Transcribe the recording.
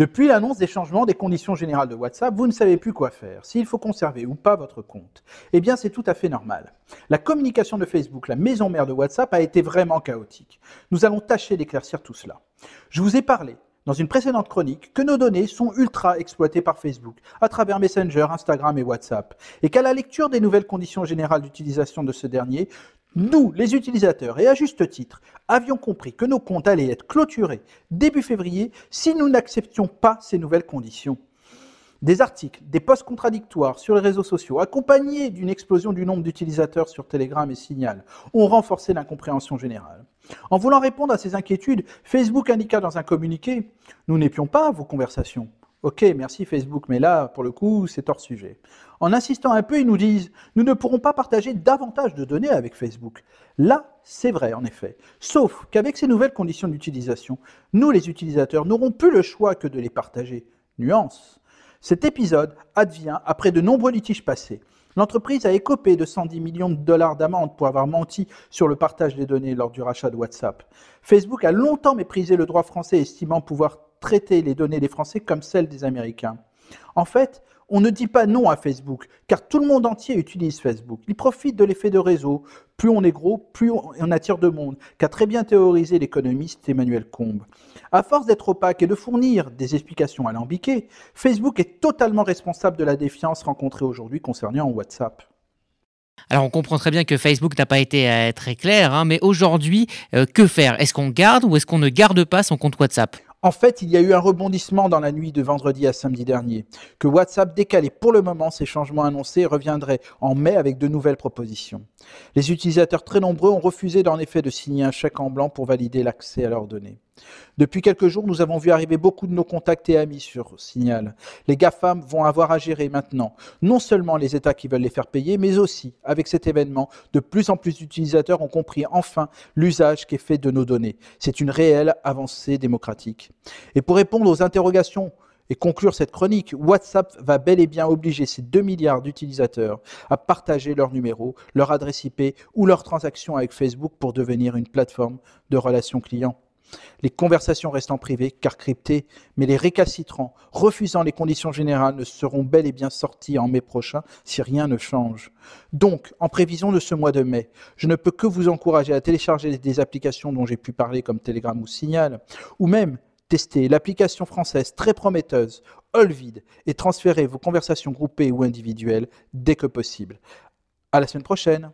Depuis l'annonce des changements des conditions générales de WhatsApp, vous ne savez plus quoi faire, s'il faut conserver ou pas votre compte. Eh bien, c'est tout à fait normal. La communication de Facebook, la maison mère de WhatsApp, a été vraiment chaotique. Nous allons tâcher d'éclaircir tout cela. Je vous ai parlé dans une précédente chronique que nos données sont ultra exploitées par Facebook à travers Messenger, Instagram et WhatsApp, et qu'à la lecture des nouvelles conditions générales d'utilisation de ce dernier, nous, les utilisateurs, et à juste titre, avions compris que nos comptes allaient être clôturés début février si nous n'acceptions pas ces nouvelles conditions. Des articles, des posts contradictoires sur les réseaux sociaux, accompagnés d'une explosion du nombre d'utilisateurs sur Telegram et Signal, ont renforcé l'incompréhension générale. En voulant répondre à ces inquiétudes, Facebook indiqua dans un communiqué Nous n'épions pas vos conversations. Ok, merci Facebook, mais là, pour le coup, c'est hors sujet. En insistant un peu, ils nous disent Nous ne pourrons pas partager davantage de données avec Facebook. Là, c'est vrai, en effet. Sauf qu'avec ces nouvelles conditions d'utilisation, nous, les utilisateurs, n'aurons plus le choix que de les partager. Nuance. Cet épisode advient après de nombreux litiges passés. L'entreprise a écopé de 110 millions de dollars d'amende pour avoir menti sur le partage des données lors du rachat de WhatsApp. Facebook a longtemps méprisé le droit français, estimant pouvoir traiter les données des Français comme celles des Américains. En fait, on ne dit pas non à Facebook, car tout le monde entier utilise Facebook. Il profite de l'effet de réseau. Plus on est gros, plus on attire de monde, qu'a très bien théorisé l'économiste Emmanuel Combe. À force d'être opaque et de fournir des explications alambiquées, Facebook est totalement responsable de la défiance rencontrée aujourd'hui concernant WhatsApp. Alors on comprend très bien que Facebook n'a pas été euh, très clair, hein, mais aujourd'hui, euh, que faire? Est-ce qu'on garde ou est-ce qu'on ne garde pas son compte WhatsApp? En fait, il y a eu un rebondissement dans la nuit de vendredi à samedi dernier, que WhatsApp décalait pour le moment ces changements annoncés et reviendrait en mai avec de nouvelles propositions. Les utilisateurs très nombreux ont refusé en effet de signer un chèque en blanc pour valider l'accès à leurs données. Depuis quelques jours, nous avons vu arriver beaucoup de nos contacts et amis sur Signal. Les GAFAM vont avoir à gérer maintenant non seulement les États qui veulent les faire payer, mais aussi, avec cet événement, de plus en plus d'utilisateurs ont compris enfin l'usage qui est fait de nos données. C'est une réelle avancée démocratique. Et pour répondre aux interrogations et conclure cette chronique, WhatsApp va bel et bien obliger ces 2 milliards d'utilisateurs à partager leurs numéros, leur adresse IP ou leurs transactions avec Facebook pour devenir une plateforme de relations clients. Les conversations restent en privé, car cryptées, mais les récalcitrants, refusant les conditions générales, ne seront bel et bien sortis en mai prochain si rien ne change. Donc, en prévision de ce mois de mai, je ne peux que vous encourager à télécharger des applications dont j'ai pu parler comme Telegram ou Signal, ou même tester l'application française très prometteuse Olvid et transférer vos conversations groupées ou individuelles dès que possible. À la semaine prochaine!